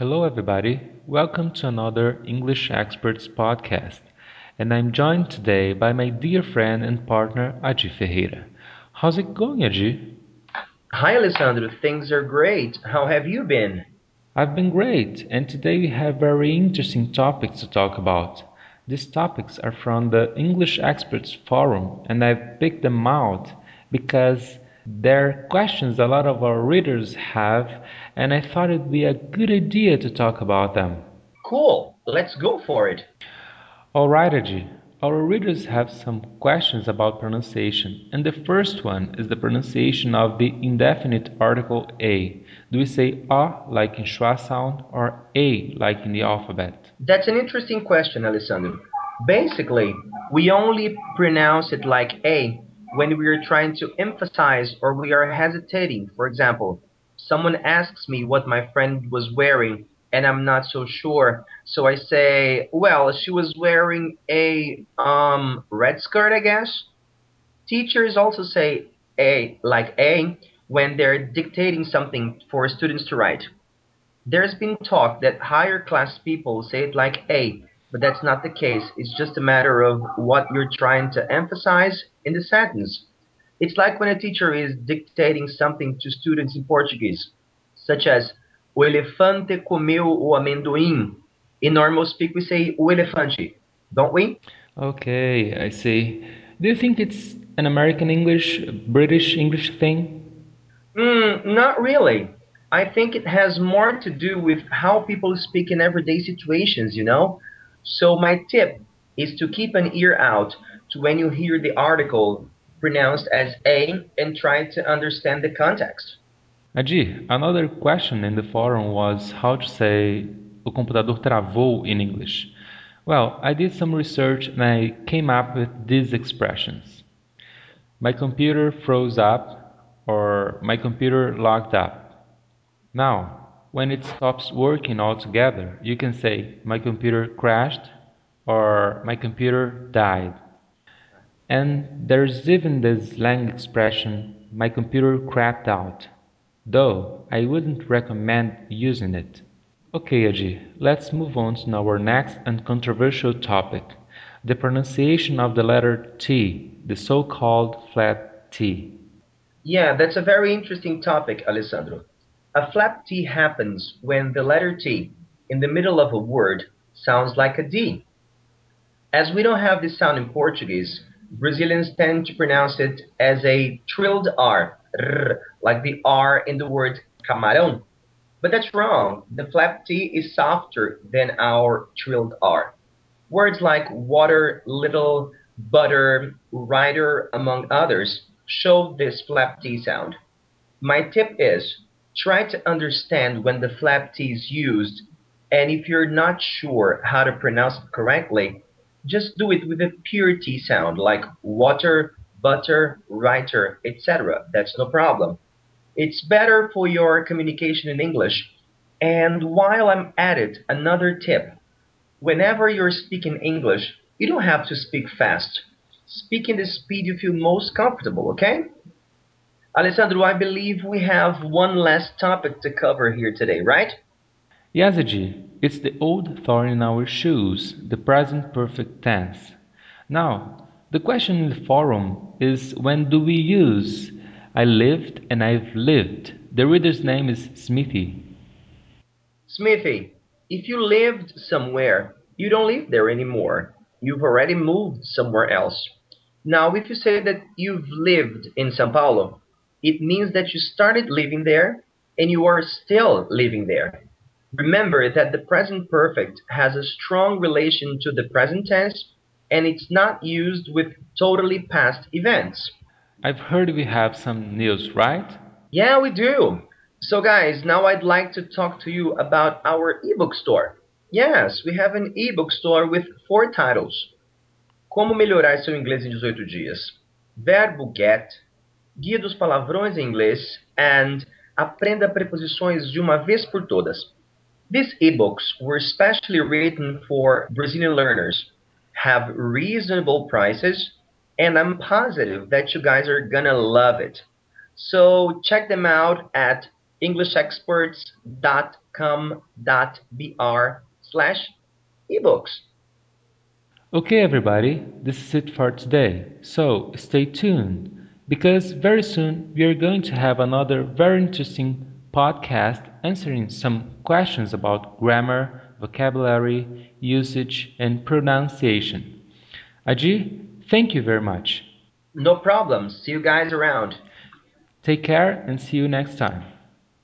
Hello, everybody. Welcome to another English Experts podcast. And I'm joined today by my dear friend and partner, Adi Ferreira. How's it going, Adi? Hi, Alessandro. Things are great. How have you been? I've been great, and today we have very interesting topics to talk about. These topics are from the English Experts Forum, and I've picked them out because they're questions a lot of our readers have, and I thought it'd be a good idea to talk about them. Cool. Let's go for it. All right, Adi. Our readers have some questions about pronunciation, and the first one is the pronunciation of the indefinite article a. Do we say a like in schwa sound or a like in the alphabet? That's an interesting question, Alessandro. Basically, we only pronounce it like A when we are trying to emphasize or we are hesitating. For example, someone asks me what my friend was wearing and I'm not so sure. So I say, well, she was wearing a um red skirt, I guess. Teachers also say A like A when they're dictating something for students to write. There's been talk that higher class people say it like A, but that's not the case. It's just a matter of what you're trying to emphasize in the sentence. It's like when a teacher is dictating something to students in Portuguese, such as O elefante comeu o amendoim. In normal speak, we say o elefante, don't we? Okay, I see. Do you think it's an American English, British English thing? Mm, not really. I think it has more to do with how people speak in everyday situations, you know? So, my tip is to keep an ear out to when you hear the article pronounced as A and try to understand the context. Adi, another question in the forum was how to say o computador travou in English. Well, I did some research and I came up with these expressions. My computer froze up or my computer locked up. Now, when it stops working altogether, you can say my computer crashed or my computer died. And there's even the slang expression my computer crapped out, though I wouldn't recommend using it. Okay, Adi, let's move on to our next and controversial topic the pronunciation of the letter T, the so called flap T. Yeah, that's a very interesting topic, Alessandro. A flap T happens when the letter T in the middle of a word sounds like a D. As we don't have this sound in Portuguese, Brazilians tend to pronounce it as a trilled R, like the R in the word camarão. But that's wrong. The flap T is softer than our trilled R. Words like water, little, butter, rider, among others, show this flap T sound. My tip is try to understand when the flap T is used, and if you're not sure how to pronounce it correctly, just do it with a pure T sound like water, butter, writer, etc. That's no problem. It's better for your communication in English. And while I'm at it, another tip whenever you're speaking English, you don't have to speak fast. Speak in the speed you feel most comfortable, okay? Alessandro, I believe we have one last topic to cover here today, right? Yes, Adi, it's the old thorn in our shoes, the present perfect tense. Now, the question in the forum is when do we use I lived and I've lived? The reader's name is Smithy. Smithy, if you lived somewhere, you don't live there anymore. You've already moved somewhere else. Now, if you say that you've lived in Sao Paulo, it means that you started living there and you are still living there. Remember that the present perfect has a strong relation to the present tense and it's not used with totally past events. I've heard we have some news, right? Yeah, we do. So, guys, now I'd like to talk to you about our ebook store. Yes, we have an ebook store with four titles: Como melhorar seu inglês em 18 dias, Verbo get, Guia dos palavrões em inglês, and Aprenda preposições de uma vez por todas. These ebooks were specially written for Brazilian learners, have reasonable prices, and I'm positive that you guys are gonna love it. So check them out at englishexperts.com.br slash ebooks. Okay, everybody, this is it for today. So stay tuned because very soon we are going to have another very interesting podcast answering some questions about grammar, vocabulary, usage, and pronunciation. Adi, thank you very much. No problem. See you guys around. Take care and see you next time.